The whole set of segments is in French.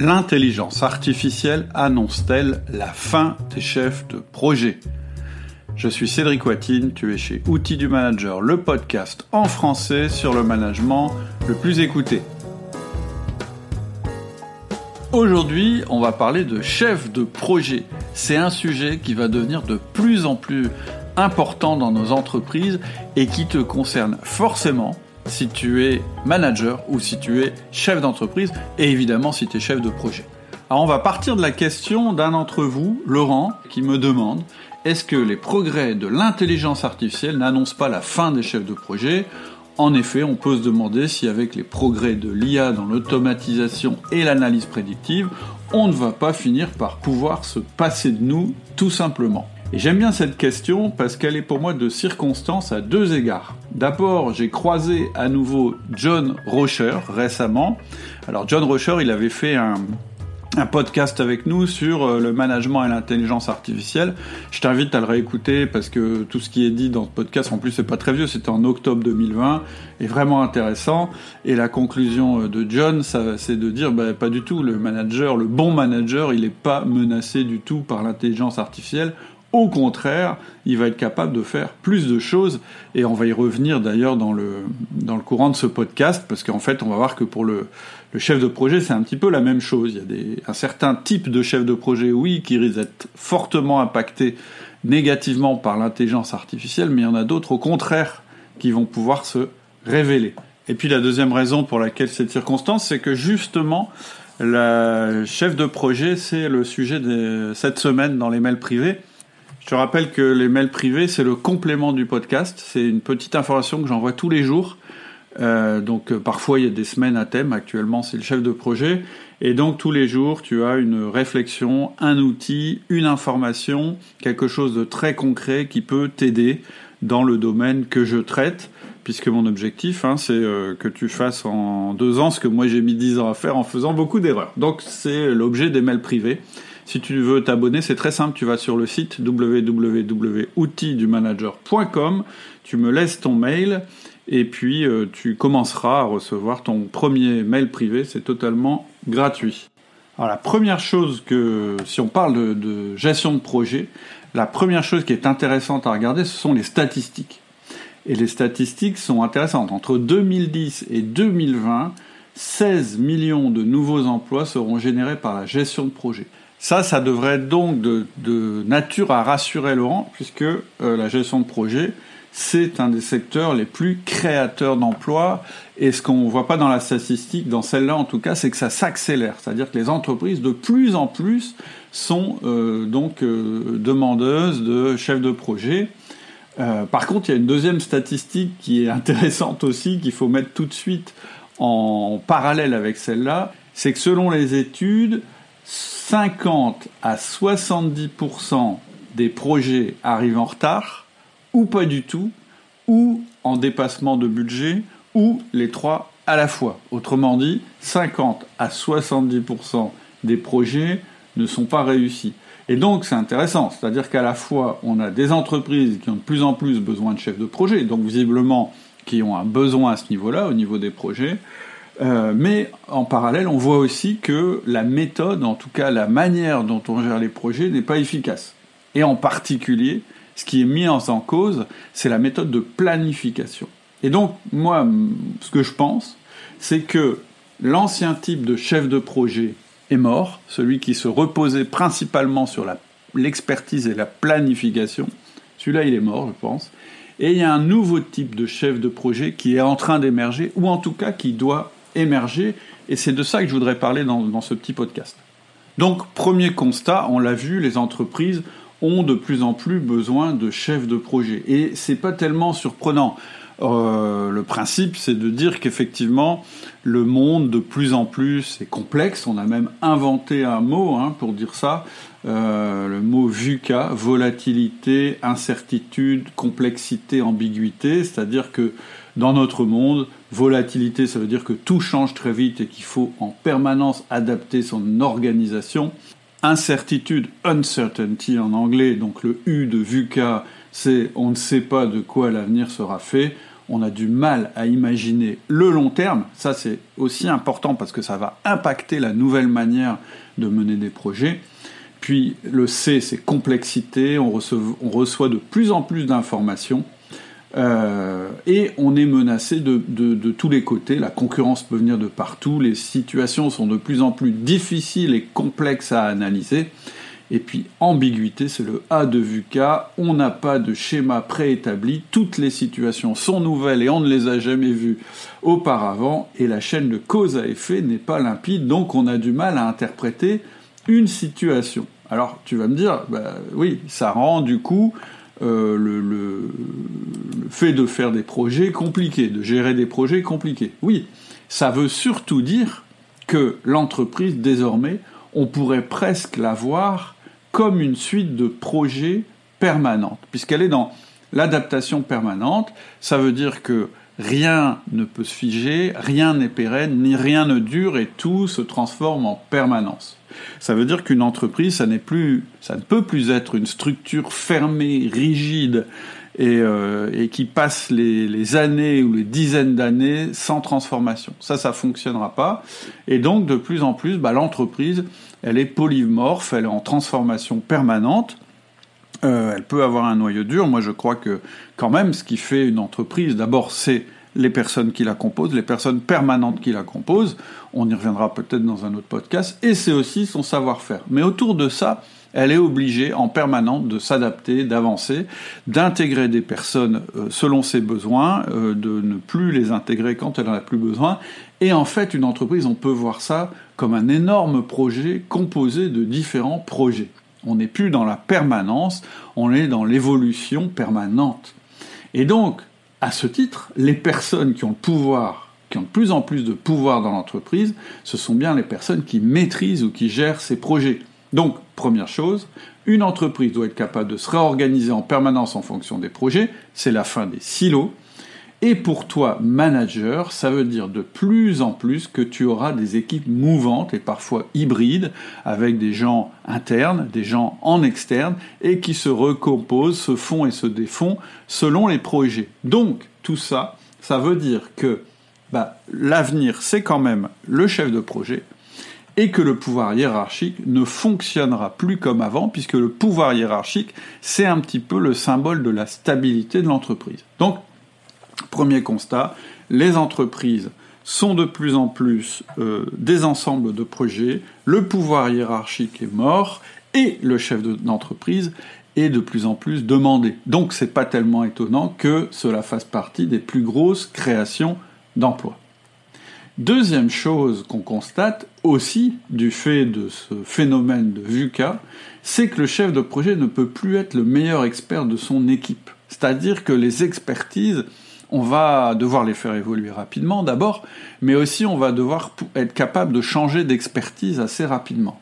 L'intelligence artificielle annonce-t-elle la fin des chefs de projet? Je suis Cédric Watine, tu es chez Outils du Manager, le podcast en français sur le management le plus écouté. Aujourd'hui, on va parler de chef de projet. C'est un sujet qui va devenir de plus en plus important dans nos entreprises et qui te concerne forcément si tu es manager ou si tu es chef d'entreprise et évidemment si tu es chef de projet. Alors on va partir de la question d'un d'entre vous, Laurent, qui me demande est-ce que les progrès de l'intelligence artificielle n'annoncent pas la fin des chefs de projet? En effet, on peut se demander si avec les progrès de l'IA dans l'automatisation et l'analyse prédictive, on ne va pas finir par pouvoir se passer de nous tout simplement. Et j'aime bien cette question parce qu'elle est pour moi de circonstance à deux égards. D'abord, j'ai croisé à nouveau John Rocher récemment. Alors John Rocher, il avait fait un, podcast avec nous sur euh, le management et l'intelligence artificielle. Je t'invite à le réécouter parce que tout ce qui est dit dans ce podcast, en plus c'est pas très vieux, c'était en octobre 2020, est vraiment intéressant. Et la conclusion euh, de John, c'est de dire, bah, pas du tout, le manager, le bon manager, il n'est pas menacé du tout par l'intelligence artificielle. Au contraire, il va être capable de faire plus de choses et on va y revenir d'ailleurs dans le, dans le courant de ce podcast parce qu'en fait, on va voir que pour le, le chef de projet, c'est un petit peu la même chose. Il y a des, un certain type de chef de projet, oui, qui risque d'être fortement impacté négativement par l'intelligence artificielle, mais il y en a d'autres, au contraire, qui vont pouvoir se révéler. Et puis la deuxième raison pour laquelle cette circonstance, c'est que justement, la chef de projet, c'est le sujet de cette semaine dans les mails privés. Je rappelle que les mails privés, c'est le complément du podcast. C'est une petite information que j'envoie tous les jours. Euh, donc euh, parfois il y a des semaines à thème. Actuellement, c'est le chef de projet. Et donc tous les jours, tu as une réflexion, un outil, une information, quelque chose de très concret qui peut t'aider dans le domaine que je traite. Puisque mon objectif, hein, c'est euh, que tu fasses en deux ans ce que moi j'ai mis dix ans à faire en faisant beaucoup d'erreurs. Donc c'est l'objet des mails privés. Si tu veux t'abonner, c'est très simple, tu vas sur le site www.outildumanager.com, tu me laisses ton mail et puis euh, tu commenceras à recevoir ton premier mail privé, c'est totalement gratuit. Alors la première chose que, si on parle de, de gestion de projet, la première chose qui est intéressante à regarder, ce sont les statistiques. Et les statistiques sont intéressantes. Entre 2010 et 2020, 16 millions de nouveaux emplois seront générés par la gestion de projet. Ça, ça devrait être donc de, nature à rassurer Laurent, puisque euh, la gestion de projet, c'est un des secteurs les plus créateurs d'emplois. Et ce qu'on ne voit pas dans la statistique, dans celle-là en tout cas, c'est que ça s'accélère. C'est-à-dire que les entreprises, de plus en plus, sont euh, donc euh, demandeuses de chefs de projet. par contre, il y a une deuxième statistique qui est intéressante aussi, qu'il faut mettre tout de suite en parallèle avec celle-là, c'est que selon les études, 50 à 70% des projets arrivent en retard, ou pas du tout, ou en dépassement de budget, ou les trois à la fois. Autrement dit, 50 à 70% des projets ne sont pas réussis. Et donc c'est intéressant, c'est-à-dire qu'à la fois on a des entreprises qui ont de plus en plus besoin de chefs de projet, donc visiblement qui ont un besoin à ce niveau-là, au niveau des projets, euh, mais en parallèle, on voit aussi que la méthode, en tout cas la manière dont on gère les projets, n'est pas efficace. Et en particulier, ce qui est mis en cause, c'est la méthode de planification. Et donc, moi, ce que je pense, c'est que l'ancien type de chef de projet est mort, celui qui se reposait principalement sur l'expertise et la planification. Celui-là, il est mort, je pense. Et il y a un nouveau type de chef de projet qui est en train d'émerger, ou en tout cas qui doit émerger, et c'est de ça que je voudrais parler dans, ce petit podcast. Donc, premier constat, on l'a vu, les entreprises ont de plus en plus besoin de chefs de projet. Et c'est pas tellement surprenant. Euh, le principe, c'est de dire qu'effectivement, le monde de plus en plus est complexe. On a même inventé un mot hein, pour dire ça, euh, le mot VUCA, volatilité, incertitude, complexité, ambiguïté. C'est-à-dire que dans notre monde, volatilité, ça veut dire que tout change très vite et qu'il faut en permanence adapter son organisation. Incertitude, uncertainty en anglais, donc le U de VUCA, c'est on ne sait pas de quoi l'avenir sera fait. on a du mal à imaginer le long terme. Ça, c'est aussi important parce que ça va impacter la nouvelle manière de mener des projets. Puis le C, c'est complexité, on reçoit, de plus en plus d'informations. Euh, et on est menacé de, de, tous les côtés. La concurrence peut venir de partout. Les situations sont de plus en plus difficiles et complexes à analyser. Et puis ambiguïté, c'est le A de VUCA. On n'a pas de schéma préétabli. Toutes les situations sont nouvelles et on ne les a jamais vues auparavant. Et la chaîne de cause à effet n'est pas limpide. Donc on a du mal à interpréter une situation. Alors tu vas me dire, bah, oui, ça rend du coup euh, le, le, fait de faire des projets compliqués, de gérer des projets compliqués. Oui, ça veut surtout dire que l'entreprise, désormais, on pourrait presque la voir comme une suite de projets permanentes, puisqu'elle est dans l'adaptation permanente. Ça veut dire que rien ne peut se figer, rien n'est pérenne, ni rien ne dure, et tout se transforme en permanence. Ça veut dire qu'une entreprise, ça n'est plus, ça ne peut plus être une structure fermée, rigide, et, euh, qui passe les, années ou les dizaines d'années sans transformation. Ça, ça fonctionnera pas. Et donc, de plus en plus, bah, l'entreprise, elle est polymorphe, elle est en transformation permanente. Euh, elle peut avoir un noyau dur. Moi, je crois que quand même, ce qui fait une entreprise, d'abord, c'est les personnes qui la composent, les personnes permanentes qui la composent. On y reviendra peut-être dans un autre podcast. Et c'est aussi son savoir-faire. Mais autour de ça, elle est obligée en permanence de s'adapter, d'avancer, d'intégrer des personnes euh, selon ses besoins, euh, de ne plus les intégrer quand elle n'en a plus besoin. Et en fait, une entreprise, on peut voir ça comme un énorme projet composé de différents projets. On n'est plus dans la permanence, on est dans l'évolution permanente. Et donc, à ce titre, les personnes qui ont le pouvoir, qui ont de plus en plus de pouvoir dans l'entreprise, ce sont bien les personnes qui maîtrisent ou qui gèrent ces projets. Donc, première chose, une entreprise doit être capable de se réorganiser en permanence en fonction des projets, c'est la fin des silos, et pour toi, manager, ça veut dire de plus en plus que tu auras des équipes mouvantes et parfois hybrides, avec des gens internes, des gens en externe, et qui se recomposent, se font et se défont selon les projets. Donc, tout ça, ça veut dire que bah, l'avenir, c'est quand même le chef de projet, et que le pouvoir hiérarchique ne fonctionnera plus comme avant, puisque le pouvoir hiérarchique, c'est un petit peu le symbole de la stabilité de l'entreprise. Premier constat, les entreprises sont de plus en plus euh, des ensembles de projets, le pouvoir hiérarchique est mort et le chef d'entreprise est de plus en plus demandé. Donc c'est pas tellement étonnant que cela fasse partie des plus grosses créations d'emplois. Deuxième chose qu'on constate aussi du fait de ce phénomène de VUCA, c'est que le chef de projet ne peut plus être le meilleur expert de son équipe. C'est-à-dire que les expertises on va devoir les faire évoluer rapidement d'abord, mais aussi on va devoir être capable de changer d'expertise assez rapidement.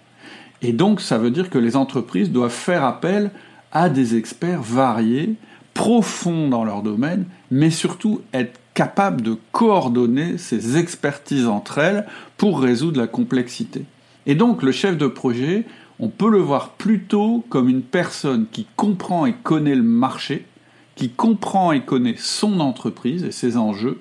Et donc ça veut dire que les entreprises doivent faire appel à des experts variés, profonds dans leur domaine, mais surtout être capables de coordonner ces expertises entre elles pour résoudre la complexité. Et donc le chef de projet, on peut le voir plutôt comme une personne qui comprend et connaît le marché, qui comprend et connaît son entreprise et ses enjeux,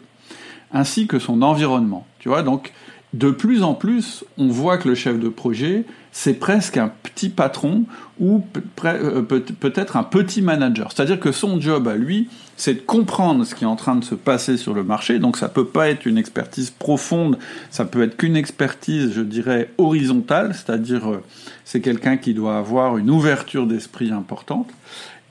ainsi que son environnement. Tu vois, donc de plus en plus, on voit que le chef de projet, c'est presque un petit patron ou euh, peut-être un petit manager. C'est-à-dire que son job à lui, c'est de comprendre ce qui est en train de se passer sur le marché. Donc ça peut pas être une expertise profonde, ça peut être qu'une expertise, je dirais, horizontale, c'est-à-dire euh, c'est quelqu'un qui doit avoir une ouverture d'esprit importante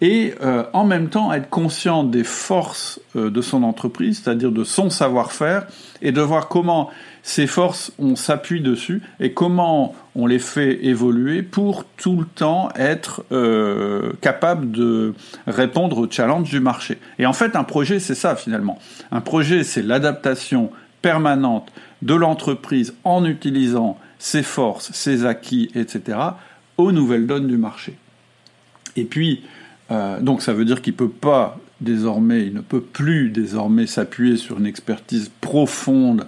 et euh, en même temps être conscient des forces euh, de son entreprise, c'est-à-dire de son savoir-faire, et de voir comment ces forces, on s'appuie dessus, et comment on les fait évoluer pour tout le temps être euh, capable de répondre aux challenges du marché. Et en fait, un projet, c'est ça finalement. Un projet, c'est l'adaptation permanente de l'entreprise en utilisant ses forces, ses acquis, etc., aux nouvelles donnes du marché. Et puis, euh, donc ça veut dire qu'il peut pas désormais, il ne peut plus désormais s'appuyer sur une expertise profonde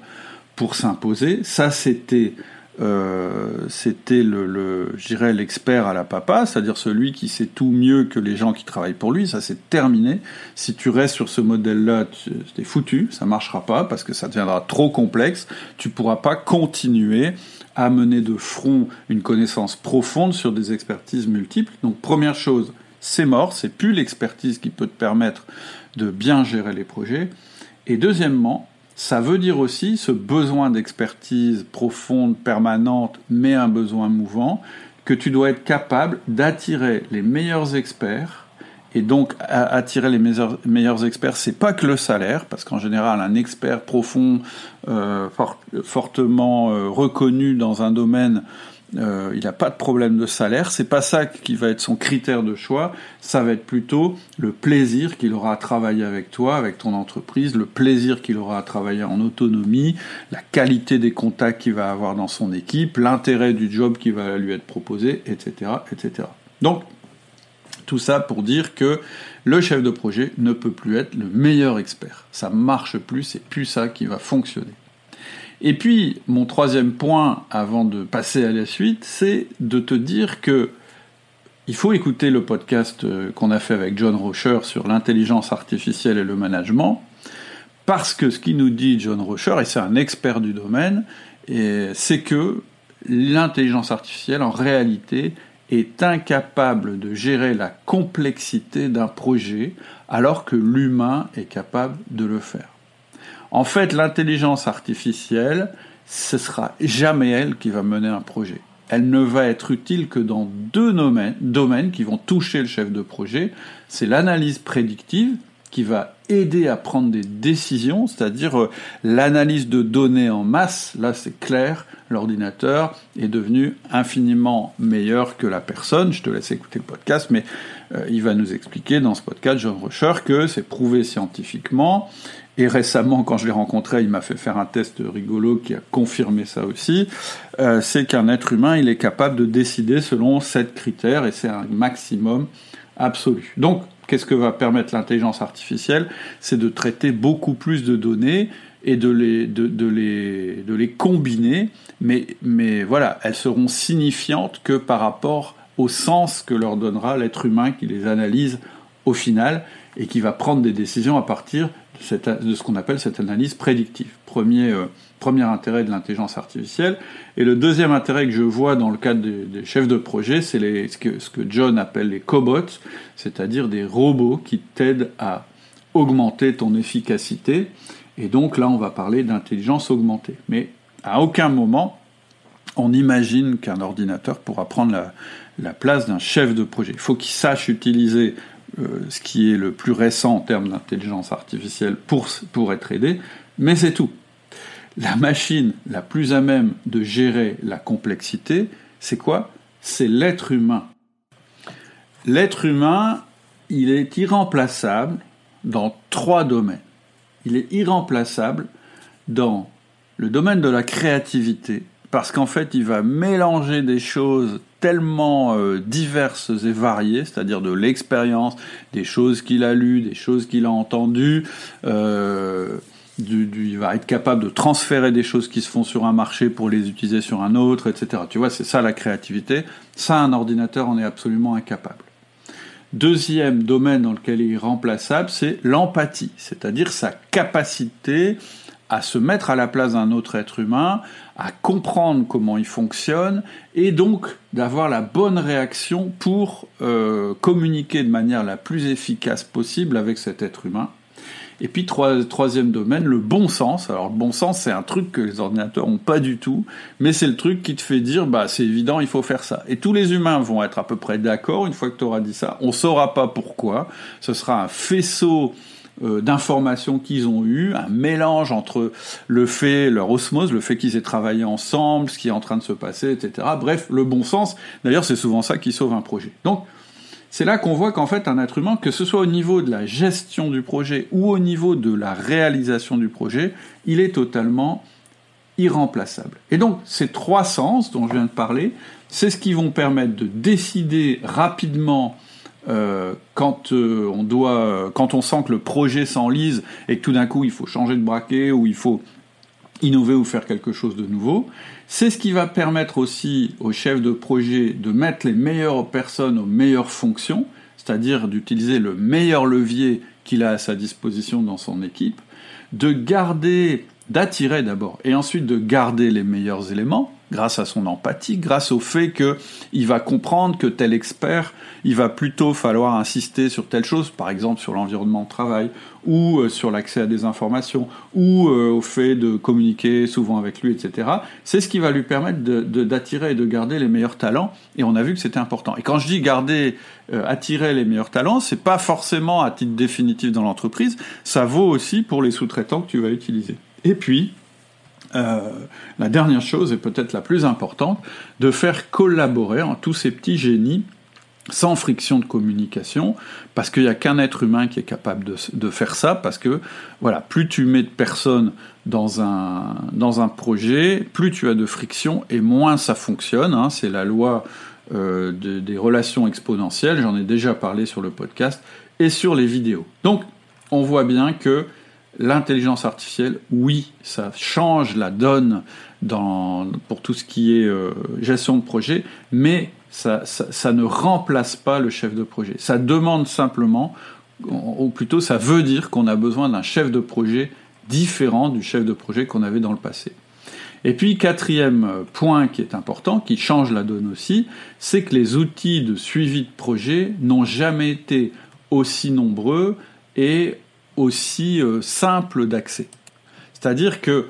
pour s'imposer. Ça, c'était euh, c'était le, le je l'expert à la papa, c'est-à-dire celui qui sait tout mieux que les gens qui travaillent pour lui. Ça, c'est terminé. Si tu restes sur ce modèle-là, t'es foutu. Ça marchera pas parce que ça deviendra trop complexe. Tu pourras pas continuer à mener de front une connaissance profonde sur des expertises multiples. Donc, première chose, c'est mort. C'est plus l'expertise qui peut te permettre de bien gérer les projets. Et deuxièmement, ça veut dire aussi ce besoin d'expertise profonde, permanente, mais un besoin mouvant, que tu dois être capable d'attirer les meilleurs experts. Et donc, attirer les meilleurs, experts, c'est pas que le salaire, parce qu'en général, un expert profond, euh, fortement euh, reconnu dans un domaine, euh, il n'a pas de problème de salaire. C'est pas ça qui va être son critère de choix. Ça va être plutôt le plaisir qu'il aura à travailler avec toi, avec ton entreprise, le plaisir qu'il aura à travailler en autonomie, la qualité des contacts qu'il va avoir dans son équipe, l'intérêt du job qui va lui être proposé, etc., etc. Donc, tout ça pour dire que le chef de projet ne peut plus être le meilleur expert. Ça marche plus, c'est plus ça qui va fonctionner. Et puis, mon troisième point, avant de passer à la suite, c'est de te dire que il faut écouter le podcast euh, qu'on a fait avec John Rocher sur l'intelligence artificielle et le management, parce que ce qu'il nous dit John Rocher, et c'est un expert du domaine, c'est que l'intelligence artificielle, en réalité, est incapable de gérer la complexité d'un projet, alors que l'humain est capable de le faire. En fait, l'intelligence artificielle, ce sera jamais elle qui va mener un projet. Elle ne va être utile que dans deux domaines, qui vont toucher le chef de projet. C'est l'analyse prédictive, qui va aider à prendre des décisions, c'est-à-dire euh, l'analyse de données en masse. Là, c'est clair, l'ordinateur est devenu infiniment meilleur que la personne. Je te laisse écouter le podcast, mais euh, il va nous expliquer dans ce podcast, John Rocher, que c'est prouvé scientifiquement et récemment, quand je l'ai rencontré, il m'a fait faire un test rigolo qui a confirmé ça aussi. Euh, c'est qu'un être humain, il est capable de décider selon sept critères et c'est un maximum absolu. Donc, qu'est-ce que va permettre l'intelligence artificielle? C'est de traiter beaucoup plus de données et de les, de, les, de les combiner, mais, mais voilà, elles seront signifiantes que par rapport au sens que leur donnera l'être humain qui les analyse au final et qui va prendre des décisions à partir de, ce qu'on appelle cette analyse prédictive. Premier, euh, premier intérêt de l'intelligence artificielle. Et le deuxième intérêt que je vois dans le cadre des, chefs de projet, c'est ce que, ce que John appelle les cobots, c'est-à-dire des robots qui t'aident à augmenter ton efficacité. Et donc là, on va parler d'intelligence augmentée. Mais à aucun moment, on imagine qu'un ordinateur pourra prendre la, la place d'un chef de projet. Il faut qu'il sache utiliser euh, ce qui est le plus récent en termes d'intelligence artificielle pour, pour être aidé, mais c'est tout. La machine la plus à même de gérer la complexité, c'est quoi? C'est l'être humain. L'être humain, il est irremplaçable dans trois domaines. Il est irremplaçable dans le domaine de la créativité, parce qu'en fait, il va mélanger des choses tellement euh, diverses et variées, c'est-à-dire de l'expérience, des choses qu'il a lues, des choses qu'il a entendues. Euh, il va être capable de transférer des choses qui se font sur un marché pour les utiliser sur un autre, etc. Tu vois, c'est ça la créativité. Ça, un ordinateur en est absolument incapable. Deuxième domaine dans lequel il est irremplaçable, c'est l'empathie, c'est-à-dire sa capacité à se mettre à la place d'un autre être humain, à comprendre comment il fonctionne, et donc d'avoir la bonne réaction pour euh, communiquer de manière la plus efficace possible avec cet être humain. Et puis troisième domaine, le bon sens. Alors le bon sens, c'est un truc que les ordinateurs ont pas du tout, mais c'est le truc qui te fait dire, bah c'est évident, il faut faire ça. Et tous les humains vont être à peu près d'accord une fois que tu auras dit ça. On saura pas pourquoi. Ce sera un faisceau euh, d'informations qu'ils ont eues, un mélange entre le fait, leur osmose, le fait qu'ils aient travaillé ensemble, ce qui est en train de se passer, etc. Bref, le bon sens. D'ailleurs, c'est souvent ça qui sauve un projet. Donc, c'est là qu'on voit qu'en fait, un être humain, que ce soit au niveau de la gestion du projet ou au niveau de la réalisation du projet, il est totalement irremplaçable. Et donc, ces trois sens dont je viens de parler, c'est ce qui vont permettre de décider rapidement euh, quand euh, on doit, quand on sent que le projet s'enlise et que tout d'un coup il faut changer de braquet ou il faut innover ou faire quelque chose de nouveau. C'est ce qui va permettre aussi au chef de projet de mettre les meilleures personnes aux meilleures fonctions, c'est-à-dire d'utiliser le meilleur levier qu'il a à sa disposition dans son équipe, de garder, d'attirer d'abord, et ensuite de garder les meilleurs éléments, grâce à son empathie, grâce au fait qu'il va comprendre que tel expert, il va plutôt falloir insister sur telle chose, par exemple sur l'environnement de travail, ou euh, sur l'accès à des informations, ou euh, au fait de communiquer souvent avec lui, etc. C'est ce qui va lui permettre d'attirer et de garder les meilleurs talents, et on a vu que c'était important. Et quand je dis garder, euh, attirer les meilleurs talents, c'est pas forcément à titre définitif dans l'entreprise, ça vaut aussi pour les sous-traitants que tu vas utiliser. Et puis, euh, la dernière chose, et peut-être la plus importante, de faire collaborer tous ces petits génies sans friction de communication, parce qu'il n'y a qu'un être humain qui est capable de, faire ça, parce que voilà, plus tu mets de personnes dans un, dans un projet, plus tu as de friction et moins ça fonctionne. Hein. c'est la loi euh, des relations exponentielles, j'en ai déjà parlé sur le podcast et sur les vidéos. Donc on voit bien que l'intelligence artificielle, oui, ça change la donne pour tout ce qui est euh, gestion de projet, mais ça, ça, ne remplace pas le chef de projet. Ça demande simplement, ou plutôt ça veut dire qu'on a besoin d'un chef de projet différent du chef de projet qu'on avait dans le passé. Et puis quatrième point qui est important, qui change la donne aussi, c'est que les outils de suivi de projet n'ont jamais été aussi nombreux et aussi euh, simple d'accès. C'est-à-dire que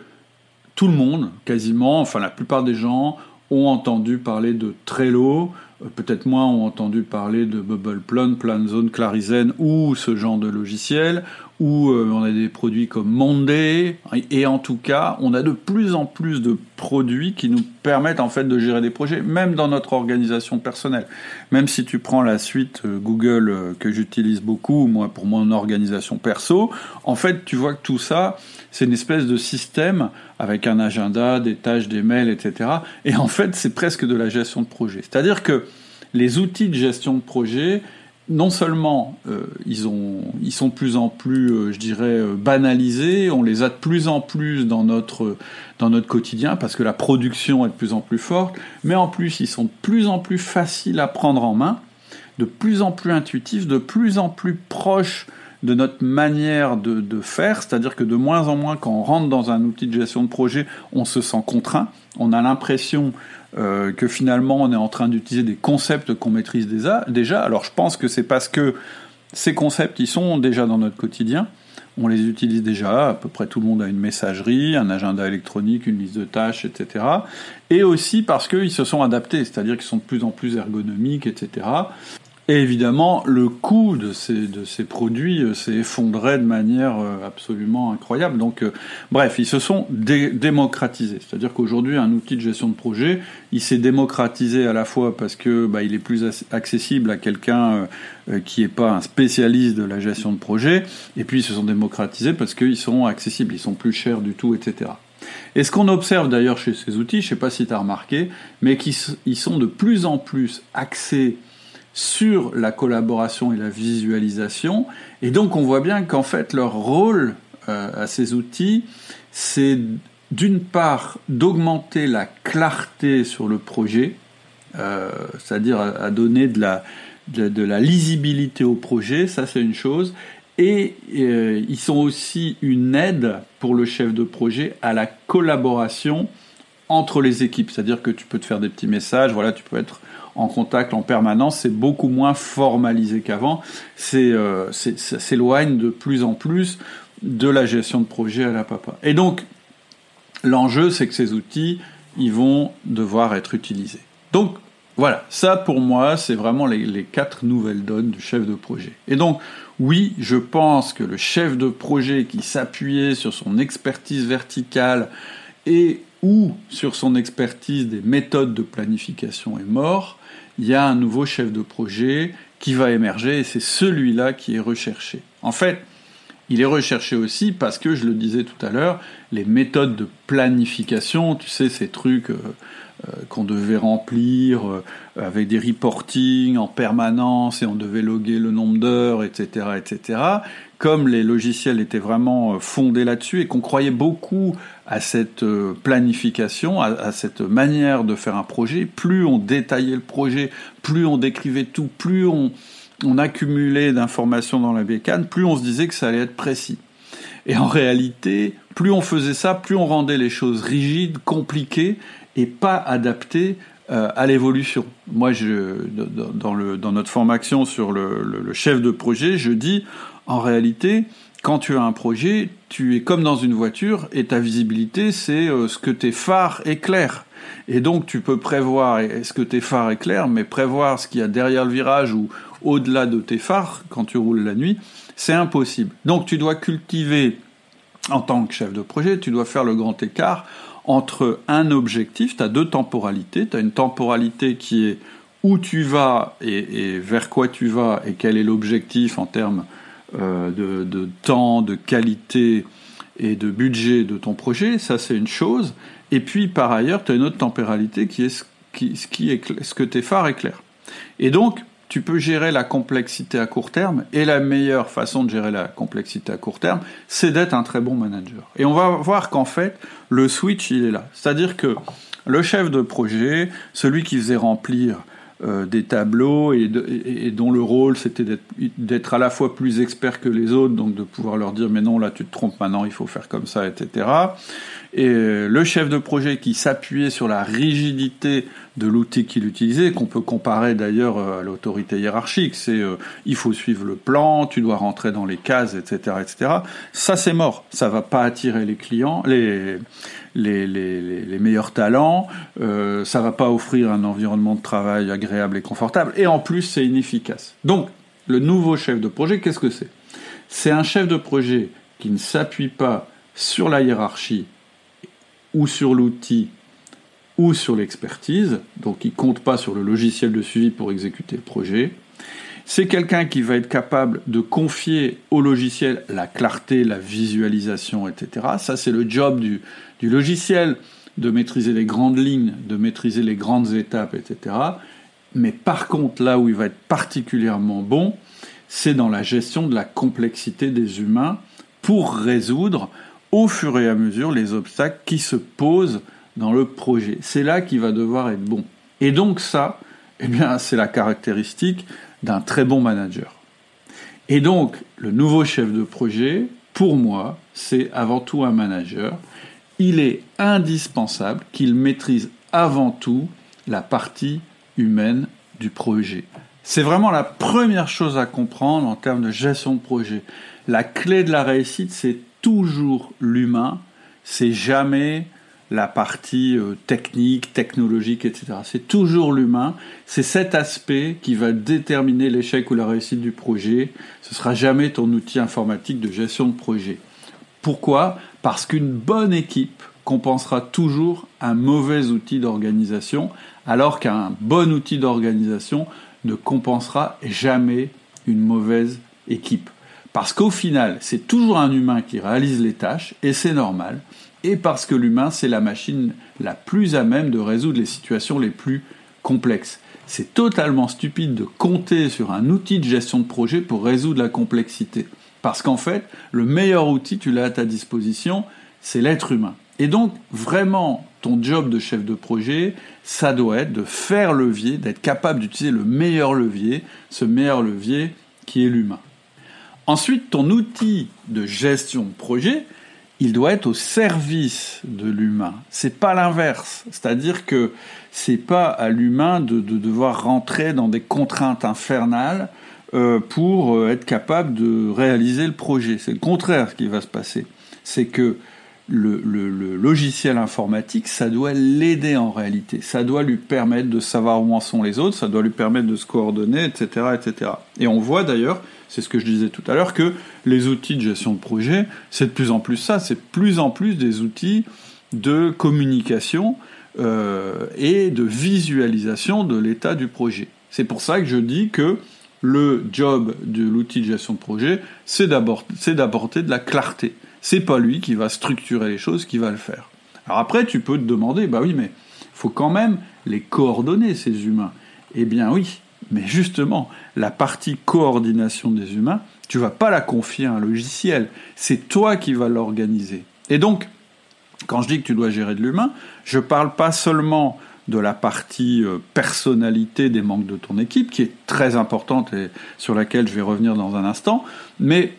tout le monde, quasiment, enfin la plupart des gens, ont entendu parler de Trello, euh, peut-être moins ont entendu parler de BubblePlun, PlanZone, Clarizen ou ce genre de logiciel, où euh, on a des produits comme Monday, et en tout cas, on a de plus en plus de produits qui nous permettent en fait de gérer des projets, même dans notre organisation personnelle. Même si tu prends la suite euh, Google euh, que j'utilise beaucoup, moi pour mon organisation perso, en fait, tu vois que tout ça, c'est une espèce de système avec un agenda, des tâches, des mails, etc. Et en fait, c'est presque de la gestion de projet. C'est-à-dire que les outils de gestion de projet, non seulement euh, ils, ont, ils sont de plus en plus, euh, je dirais, euh, banalisés, on les a de plus en plus dans notre, dans notre quotidien parce que la production est de plus en plus forte, mais en plus ils sont de plus en plus faciles à prendre en main, de plus en plus intuitifs, de plus en plus proches de notre manière de faire, c'est-à-dire que de moins en moins quand on rentre dans un outil de gestion de projet, on se sent contraint, on a l'impression euh, que finalement on est en train d'utiliser des concepts qu'on maîtrise déjà. Alors je pense que c'est parce que ces concepts, ils sont déjà dans notre quotidien. On les utilise déjà, à peu près tout le monde a une messagerie, un agenda électronique, une liste de tâches, etc. Et aussi parce qu'ils se sont adaptés, c'est-à-dire qu'ils sont de plus en plus ergonomiques, etc. Et évidemment, le coût de ces, de ces produits euh, s'est effondré de manière euh, absolument incroyable. Donc, euh, bref, ils se sont démocratisés. C'est-à-dire qu'aujourd'hui, un outil de gestion de projet, il s'est démocratisé à la fois parce que bah, il est plus accessible à quelqu'un qui n'est pas un spécialiste de la gestion de projet, et puis ils se sont démocratisés parce qu'ils sont accessibles, ils sont plus chers du tout, etc. Et ce qu'on observe d'ailleurs chez ces outils, je ne sais pas si tu as remarqué, mais qu'ils sont de plus en plus axés sur la collaboration et la visualisation. Et donc on voit bien qu'en fait leur rôle euh, à ces outils, c'est d'une part d'augmenter la clarté sur le projet, euh, c'est-à-dire à, donner de la, de, la lisibilité au projet, ça c'est une chose, et euh, ils sont aussi une aide pour le chef de projet à la collaboration entre les équipes, c'est-à-dire que tu peux te faire des petits messages, voilà, tu peux être en contact en permanence, c'est beaucoup moins formalisé qu'avant. C'est, euh, ça s'éloigne de plus en plus de la gestion de projet à la papa. Et donc, l'enjeu, c'est que ces outils, ils vont devoir être utilisés. Donc, voilà, ça pour moi, c'est vraiment les, les, quatre nouvelles donnes du chef de projet. Et donc, oui, je pense que le chef de projet qui s'appuyait sur son expertise verticale et ou sur son expertise des méthodes de planification est mort, il y a un nouveau chef de projet qui va émerger et c'est celui-là qui est recherché. En fait, Il est recherché aussi parce que, je le disais tout à l'heure, les méthodes de planification, tu sais, ces trucs euh, euh, qu'on devait remplir euh, avec des reporting en permanence et on devait loguer le nombre d'heures, etc., etc. Comme les logiciels étaient vraiment fondés là-dessus et qu'on croyait beaucoup à cette planification, à, cette manière de faire un projet, plus on détaillait le projet, plus on décrivait tout, plus on, accumulait d'informations dans la bécane, plus on se disait que ça allait être précis. Et en réalité, plus on faisait ça, plus on rendait les choses rigides, compliquées et pas adaptées euh, à l'évolution. Moi, je, dans notre formation sur le, chef de projet, je dis, en réalité, quand tu as un projet, tu es comme dans une voiture et ta visibilité, c'est euh, ce que tes phares éclairent. Et donc, tu peux prévoir ce que tes phares éclairent, mais prévoir ce qu'il y a derrière le virage ou au-delà de tes phares quand tu roules la nuit, c'est impossible. Donc tu dois cultiver, en tant que chef de projet, tu dois faire le grand écart entre un objectif, tu as deux temporalités, tu as une temporalité qui est où tu vas et, vers quoi tu vas et quel est l'objectif en termes euh, de, temps, de qualité et de budget de ton projet, ça c'est une chose. Et puis par ailleurs, tu as une autre temporalité qui est ce, qui, qui est, ce que tes phares éclairent. Et donc, tu peux gérer la complexité à court terme, et la meilleure façon de gérer la complexité à court terme, c'est d'être un très bon manager. Et on va voir qu'en fait, le switch, il est là. C'est-à-dire que le chef de projet, celui qui faisait remplir euh, des tableaux et, dont le rôle c'était d'être à la fois plus expert que les autres, donc de pouvoir leur dire mais non là tu te trompes maintenant il faut faire comme ça, etc. Et le chef de projet qui s'appuyait sur la rigidité de l'outil qu'il utilisait, qu'on peut comparer d'ailleurs euh, à l'autorité hiérarchique, c'est euh, il faut suivre le plan, tu dois rentrer dans les cases, etc., etc. Ça c'est mort, ça va pas attirer les clients, les les, les, les meilleurs talents, euh, ça va pas offrir un environnement de travail agréable et confortable, et en plus c'est inefficace. Donc le nouveau chef de projet, qu'est-ce que c'est? C'est un chef de projet qui ne s'appuie pas sur la hiérarchie ou sur l'outil ou sur l'expertise, donc il compte pas sur le logiciel de suivi pour exécuter le projet. C'est quelqu'un qui va être capable de confier au logiciel la clarté, la visualisation, etc. Ça, c'est le job du, du, logiciel, de maîtriser les grandes lignes, de maîtriser les grandes étapes, etc. Mais par contre, là où il va être particulièrement bon, c'est dans la gestion de la complexité des humains pour résoudre au fur et à mesure les obstacles qui se posent dans le projet. C'est là qu'il va devoir être bon. Et donc ça, eh bien, c'est la caractéristique d'un très bon manager. Et donc, le nouveau chef de projet, pour moi, c'est avant tout un manager. Il est indispensable qu'il maîtrise avant tout la partie humaine du projet. C'est vraiment la première chose à comprendre en termes de gestion de projet. La clé de la réussite, c'est toujours l'humain, c'est jamais la partie euh, technique, technologique, etc. C'est toujours l'humain. C'est cet aspect qui va déterminer l'échec ou la réussite du projet. Ce sera jamais ton outil informatique de gestion de projet. Pourquoi? Parce qu'une bonne équipe compensera toujours un mauvais outil d'organisation, alors qu'un bon outil d'organisation ne compensera jamais une mauvaise équipe. Parce qu'au final, c'est toujours un humain qui réalise les tâches, et c'est normal, et parce que l'humain, c'est la machine la plus à même de résoudre les situations les plus complexes. C'est totalement stupide de compter sur un outil de gestion de projet pour résoudre la complexité. Parce qu'en fait, le meilleur outil, tu l'as à ta disposition, c'est l'être humain. Et donc, vraiment, ton job de chef de projet, ça doit être de faire levier, d'être capable d'utiliser le meilleur levier, ce meilleur levier qui est l'humain. Ensuite, ton outil de gestion de projet, il doit être au service de l'humain. C'est pas l'inverse. C'est-à-dire que c'est pas à l'humain de, devoir rentrer dans des contraintes infernales euh, pour euh, être capable de réaliser le projet. C'est le contraire qui va se passer. C'est que le, logiciel informatique, ça doit l'aider en réalité. Ça doit lui permettre de savoir où en sont les autres, ça doit lui permettre de se coordonner, etc., etc. Et on voit d'ailleurs c'est ce que je disais tout à l'heure, que les outils de gestion de projet, c'est de plus en plus ça, c'est de plus en plus des outils de communication euh, et de visualisation de l'état du projet. C'est pour ça que je dis que le job de l'outil de gestion de projet, c'est d'apporter de la clarté. C'est pas lui qui va structurer les choses, qui va le faire. Alors après, tu peux te demander, bah oui, mais il faut quand même les coordonner, ces humains. Eh bien oui, mais justement, la partie coordination des humains, tu vas pas la confier à un logiciel, c'est toi qui vas l'organiser. Et donc, quand je dis que tu dois gérer de l'humain, je parle pas seulement de la partie euh, personnalité des membres de ton équipe, qui est très importante et sur laquelle je vais revenir dans un instant, mais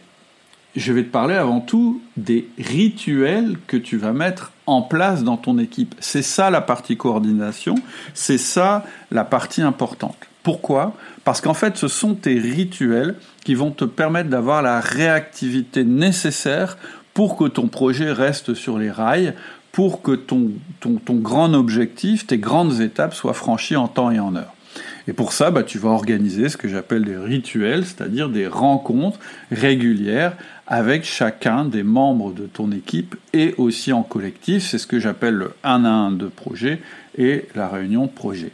je vais te parler avant tout des rituels que tu vas mettre en place dans ton équipe. C'est ça la partie coordination, c'est ça la partie importante. Pourquoi? Parce qu'en fait, ce sont tes rituels qui vont te permettre d'avoir la réactivité nécessaire pour que ton projet reste sur les rails, pour que ton, ton, grand objectif, tes grandes étapes soient franchies en temps et en heure. Et pour ça, bah, tu vas organiser ce que j'appelle des rituels, c'est-à-dire des rencontres régulières avec chacun des membres de ton équipe et aussi en collectif. C'est ce que j'appelle le 1 à 1 de projet et la réunion projet.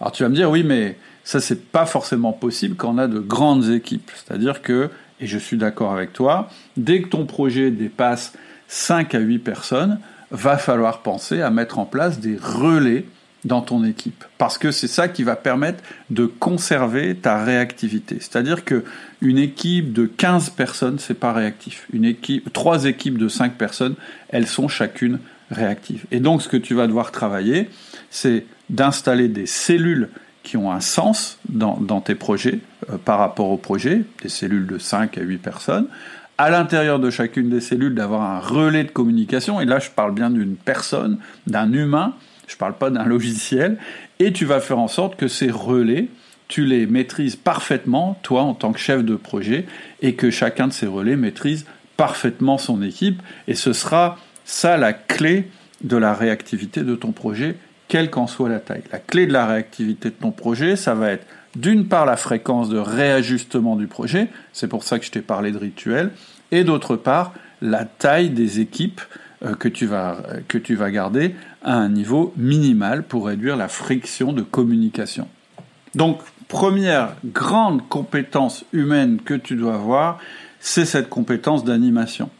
Alors tu vas me dire, oui, mais ça, c'est pas forcément possible quand on a de grandes équipes. C'est-à-dire que, et je suis d'accord avec toi, dès que ton projet dépasse 5 à 8 personnes, va falloir penser à mettre en place des relais dans ton équipe. Parce que c'est ça qui va permettre de conserver ta réactivité. C'est-à-dire que une équipe de 15 personnes, c'est pas réactif. Une équipe, trois équipes de 5 personnes, elles sont chacune réactives. Et donc, ce que tu vas devoir travailler, c'est d'installer des cellules qui ont un sens dans, tes projets euh, par rapport au projet, des cellules de 5 à 8 personnes, à l'intérieur de chacune des cellules d'avoir un relais de communication, et là je parle bien d'une personne, d'un humain, je ne parle pas d'un logiciel, et tu vas faire en sorte que ces relais, tu les maîtrises parfaitement, toi en tant que chef de projet, et que chacun de ces relais maîtrise parfaitement son équipe, et ce sera ça la clé de la réactivité de ton projet, quelle qu'en soit la taille. La clé de la réactivité de ton projet, ça va être d'une part la fréquence de réajustement du projet, c'est pour ça que je t'ai parlé de rituel, et d'autre part la taille des équipes que, tu vas, que tu vas garder à un niveau minimal pour réduire la friction de communication. Donc, première grande compétence humaine que tu dois avoir, c'est cette compétence d'animation.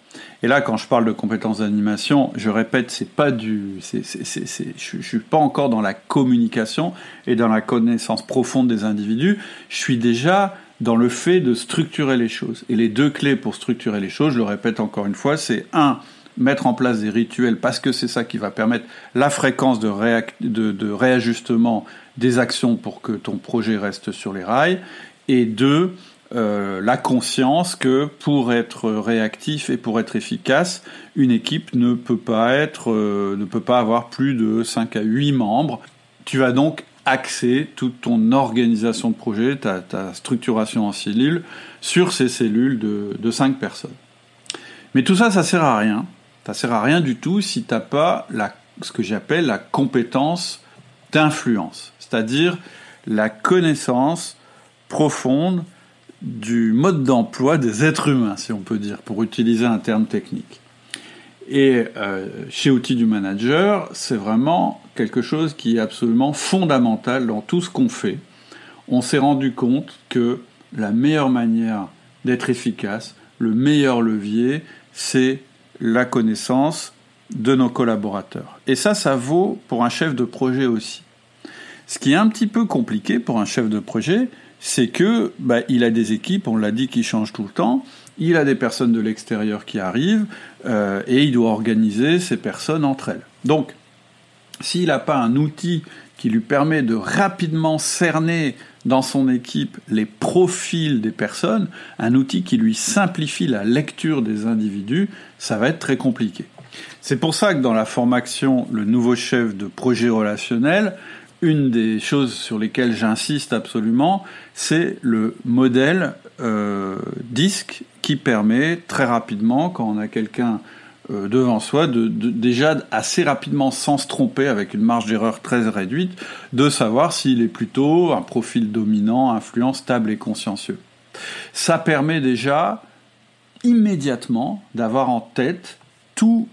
Et là, quand je parle de compétences d'animation, je répète, c'est pas du, c'est, je, suis pas encore dans la communication et dans la connaissance profonde des individus. Je suis déjà dans le fait de structurer les choses. Et les deux clés pour structurer les choses, je le répète encore une fois, c'est un, mettre en place des rituels parce que c'est ça qui va permettre la fréquence de, réajustement des actions pour que ton projet reste sur les rails. Et deux, euh, la conscience que pour être réactif et pour être efficace, une équipe ne peut pas être, euh, ne peut pas avoir plus de 5 à 8 membres. Tu vas donc axer toute ton organisation de projet, ta, structuration en cellules, sur ces cellules de, de 5 personnes. Mais tout ça, ça sert à rien. Ça sert à rien du tout si tu n'as pas la, ce que j'appelle la compétence d'influence, c'est-à-dire la connaissance profonde du mode d'emploi des êtres humains, si on peut dire, pour utiliser un terme technique. Et euh, chez Outils du Manager, c'est vraiment quelque chose qui est absolument fondamental dans tout ce qu'on fait. On s'est rendu compte que la meilleure manière d'être efficace, le meilleur levier, c'est la connaissance de nos collaborateurs. Et ça, ça vaut pour un chef de projet aussi. Ce qui est un petit peu compliqué pour un chef de projet, c'est que bah, il a des équipes, on l'a dit, qui changent tout le temps. Il a des personnes de l'extérieur qui arrivent euh, et il doit organiser ces personnes entre elles. Donc, s'il n'a pas un outil qui lui permet de rapidement cerner dans son équipe les profils des personnes, un outil qui lui simplifie la lecture des individus, ça va être très compliqué. C'est pour ça que dans la formation Le nouveau chef de projet relationnel, une des choses sur lesquelles j'insiste absolument, c'est le modèle euh, disque qui permet très rapidement, quand on a quelqu'un euh, devant soi, de, déjà assez rapidement, sans se tromper, avec une marge d'erreur très réduite, de savoir s'il est plutôt un profil dominant, influent, stable et consciencieux. Ça permet déjà immédiatement d'avoir en tête tout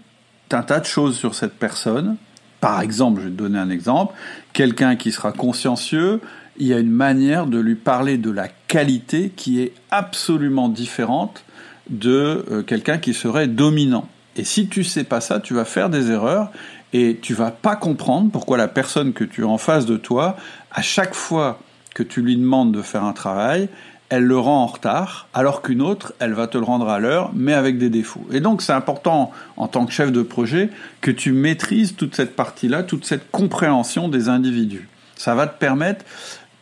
un tas de choses sur cette personne, par exemple, je vais te donner un exemple, quelqu'un qui sera consciencieux il y a une manière de lui parler de la qualité qui est absolument différente de euh, quelqu'un qui serait dominant. Et si tu sais pas ça, tu vas faire des erreurs et tu vas pas comprendre pourquoi la personne que tu as en face de toi, à chaque fois que tu lui demandes de faire un travail, elle le rend en retard, alors qu'une autre, elle va te le rendre à l'heure, mais avec des défauts. Et donc c'est important, en tant que chef de projet, que tu maîtrises toute cette partie-là, toute cette compréhension des individus. Ça va te permettre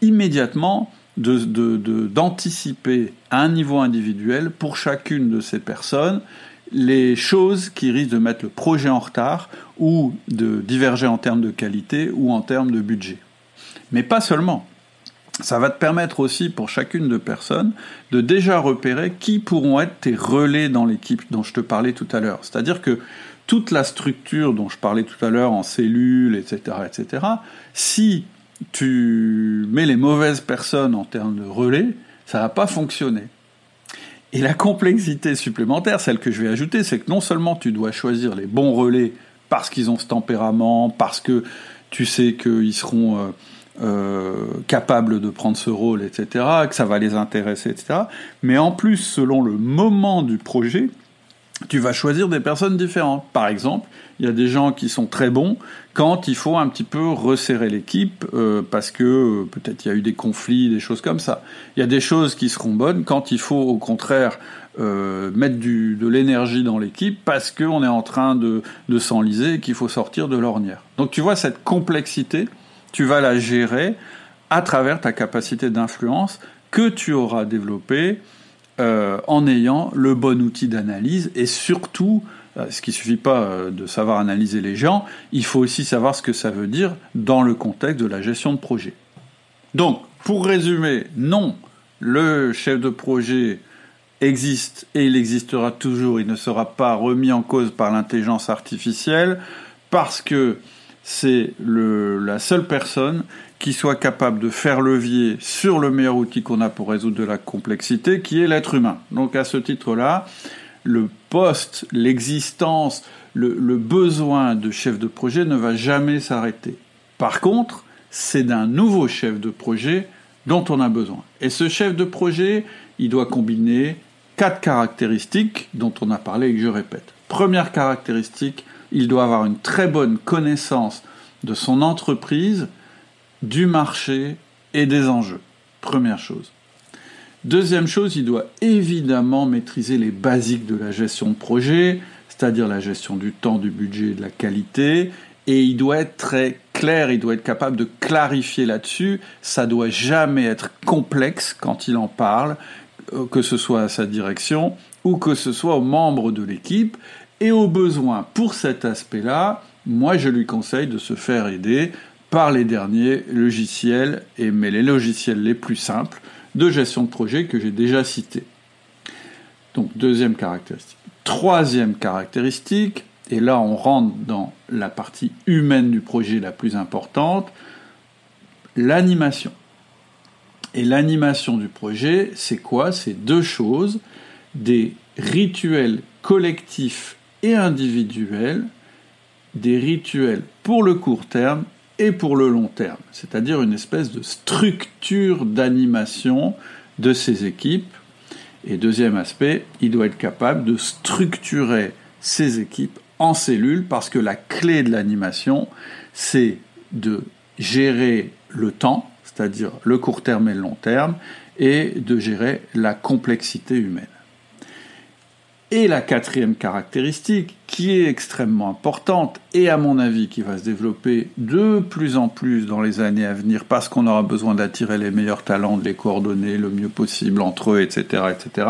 immédiatement d'anticiper à un niveau individuel pour chacune de ces personnes les choses qui risquent de mettre le projet en retard ou de diverger en termes de qualité ou en termes de budget. Mais pas seulement. Ça va te permettre aussi pour chacune de personnes de déjà repérer qui pourront être tes relais dans l'équipe dont je te parlais tout à l'heure. C'est-à-dire que toute la structure dont je parlais tout à l'heure en cellules, etc., etc., si tu mets les mauvaises personnes en termes de relais, ça va pas fonctionner. Et la complexité supplémentaire, celle que je vais ajouter, c'est que non seulement tu dois choisir les bons relais parce qu'ils ont ce tempérament, parce que tu sais qu'ils seront euh, euh, capables de prendre ce rôle, etc., que ça va les intéresser, etc., mais en plus, selon le moment du projet, tu vas choisir des personnes différentes. Par exemple, il y a des gens qui sont très bons quand il faut un petit peu resserrer l'équipe euh, parce que euh, peut-être il y a eu des conflits, des choses comme ça. Il y a des choses qui seront bonnes quand il faut au contraire euh, mettre du, de l'énergie dans l'équipe parce qu'on est en train de, de s'enliser et qu'il faut sortir de l'ornière. Donc tu vois cette complexité, tu vas la gérer à travers ta capacité d'influence que tu auras développée euh, en ayant le bon outil d'analyse et surtout, ce qui suffit pas euh, de savoir analyser les gens, il faut aussi savoir ce que ça veut dire dans le contexte de la gestion de projet. Donc, pour résumer, non, le chef de projet existe et il existera toujours, il ne sera pas remis en cause par l'intelligence artificielle parce que c'est la seule personne qui soit capable de faire levier sur le meilleur outil qu'on a pour résoudre de la complexité, qui est l'être humain. Donc à ce titre-là, le poste, l'existence, le, besoin de chef de projet ne va jamais s'arrêter. Par contre, c'est d'un nouveau chef de projet dont on a besoin. Et ce chef de projet, il doit combiner quatre caractéristiques dont on a parlé et que je répète. Première caractéristique, il doit avoir une très bonne connaissance de son entreprise, du marché et des enjeux. Première chose. Deuxième chose, il doit évidemment maîtriser les basiques de la gestion de projet, c'est-à-dire la gestion du temps, du budget et de la qualité. Et il doit être très clair, il doit être capable de clarifier là-dessus. Ça doit jamais être complexe quand il en parle, euh, que ce soit à sa direction ou que ce soit aux membres de l'équipe. Et au besoin, pour cet aspect-là, moi je lui conseille de se faire aider par les derniers logiciels, et, mais les logiciels les plus simples de gestion de projet que j'ai déjà cités. Donc deuxième caractéristique. Troisième caractéristique, et là on rentre dans la partie humaine du projet la plus importante, l'animation. Et l'animation du projet, c'est quoi? C'est deux choses, des rituels collectifs et individuels, des rituels pour le court terme et pour le long terme, c'est-à-dire une espèce de structure d'animation de ces équipes. Et deuxième aspect, il doit être capable de structurer ces équipes en cellules parce que la clé de l'animation, c'est de gérer le temps, c'est-à-dire le court terme et le long terme, et de gérer la complexité humaine. Et la quatrième caractéristique, qui est extrêmement importante et à mon avis qui va se développer de plus en plus dans les années à venir parce qu'on aura besoin d'attirer les meilleurs talents, de les coordonner le mieux possible entre eux, etc., etc.,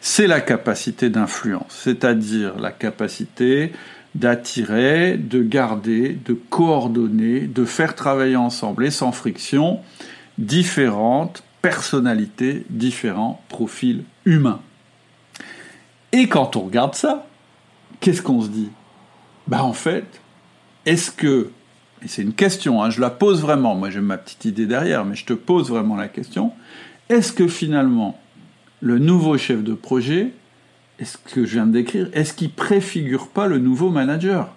c'est la capacité d'influence, c'est-à-dire la capacité d'attirer, de garder, de coordonner, de faire travailler ensemble et sans friction différentes personnalités, différents profils humains. Et quand on regarde ça, qu'est-ce qu'on se dit? Bah en fait, est-ce que, et c'est une question, hein, je la pose vraiment, moi j'ai ma petite idée derrière, mais je te pose vraiment la question, est-ce que finalement, le nouveau chef de projet, est-ce que je viens de décrire, est-ce qu'il préfigure pas le nouveau manager?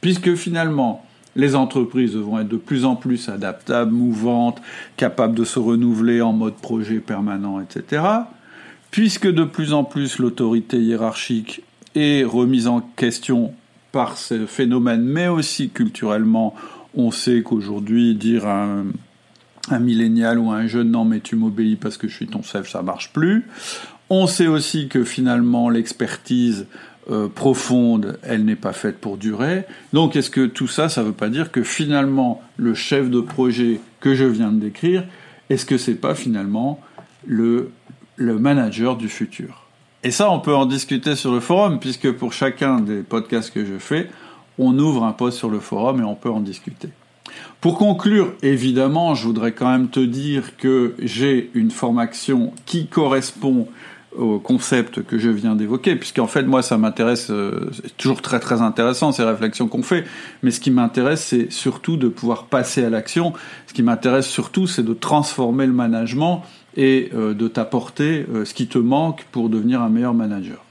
Puisque finalement, Les entreprises vont être de plus en plus adaptables, mouvantes, capables de se renouveler en mode projet permanent, etc. Puisque de plus en plus l'autorité hiérarchique est remise en question par ce phénomène, mais aussi culturellement, on sait qu'aujourd'hui, dire à un, un millénial ou un jeune non mais tu m'obéis parce que je suis ton chef, ça marche plus. On sait aussi que finalement l'expertise euh, profonde, elle n'est pas faite pour durer. Donc est-ce que tout ça, ça ne veut pas dire que finalement le chef de projet que je viens de décrire, est-ce que c'est pas finalement le, le manager du futur Et ça, on peut en discuter sur le forum, puisque pour chacun des podcasts que je fais, on ouvre un post sur le forum et on peut en discuter. Pour conclure, évidemment, je voudrais quand même te dire que j'ai une formation qui correspond au concept que je viens d'évoquer, puisqu'en fait, moi, ça m'intéresse, euh, c'est toujours très très intéressant ces réflexions qu'on fait, mais ce qui m'intéresse, c'est surtout de pouvoir passer à l'action. Ce qui m'intéresse surtout, c'est de transformer le management et euh, de t'apporter euh, ce qui te manque pour devenir un meilleur manager.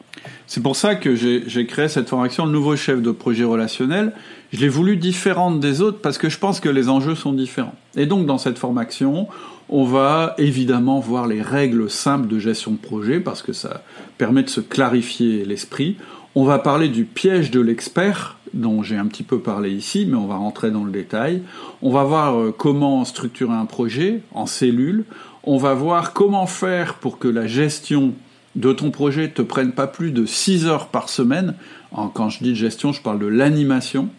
C'est pour ça que j'ai créé cette formation, le nouveau chef de projet relationnel. Je l'ai voulu différente des autres parce que je pense que les enjeux sont différents. Et donc, dans cette formation, on va évidemment voir les règles simples de gestion de projet parce que ça permet de se clarifier l'esprit. On va parler du piège de l'expert dont j'ai un petit peu parlé ici, mais on va rentrer dans le détail. On va voir euh, comment structurer un projet en cellules. On va voir comment faire pour que la gestion de ton projet te prenne pas plus de 6 heures par semaine. Quand je dis gestion, je parle de l'animation.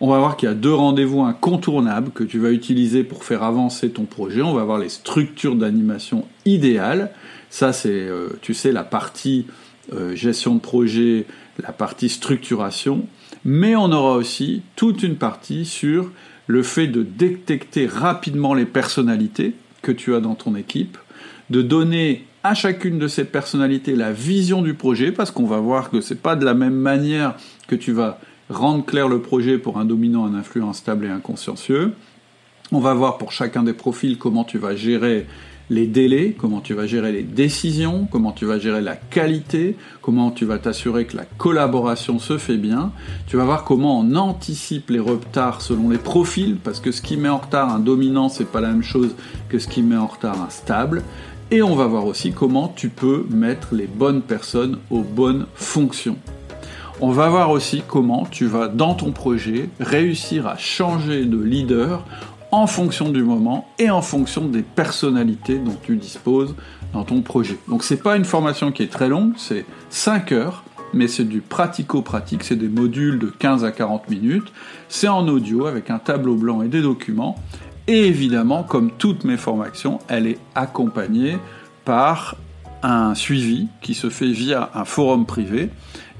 On va voir qu'il y a deux rendez-vous incontournables que tu vas utiliser pour faire avancer ton projet. On va voir les structures d'animation idéales. Ça, c'est, euh, tu sais, la partie euh, gestion de projet, la partie structuration. Mais on aura aussi toute une partie sur le fait de détecter rapidement les personnalités que tu as dans ton équipe, de donner à chacune de ces personnalités la vision du projet, parce qu'on va voir que c'est pas de la même manière que tu vas rendre clair le projet pour un dominant, un influent stable et un consciencieux. On va voir pour chacun des profils comment tu vas gérer les délais, comment tu vas gérer les décisions, comment tu vas gérer la qualité, comment tu vas t'assurer que la collaboration se fait bien. Tu vas voir comment on anticipe les retards selon les profils, parce que ce qui met en retard un dominant, c'est pas la même chose que ce qui met en retard un stable. Et on va voir aussi comment tu peux mettre les bonnes personnes aux bonnes fonctions. On va voir aussi comment tu vas, dans ton projet, réussir à changer de leader en fonction du moment et en fonction des personnalités dont tu disposes dans ton projet. Donc c'est pas une formation qui est très longue, c'est 5 heures, mais c'est du pratico-pratique, c'est des modules de 15 à 40 minutes, c'est en audio avec un tableau blanc et des documents, et évidemment, comme toutes mes formations, elle est accompagnée par un suivi qui se fait via un forum privé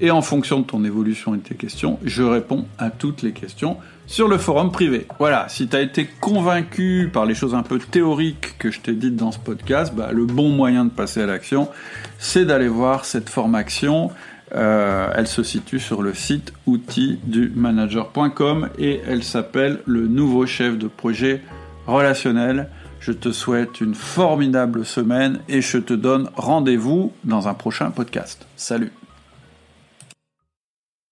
et en fonction de ton évolution et de tes questions, je réponds à toutes les questions sur le forum privé. Voilà, si tu as été convaincu par les choses un peu théoriques que je t'ai dites dans ce podcast, bah, le bon moyen de passer à l'action, c'est d'aller voir cette formation. Euh, elle se situe sur le site outildumanager.com et elle s'appelle le nouveau chef de projet relationnel. Je te souhaite une formidable semaine et je te donne rendez-vous dans un prochain podcast. Salut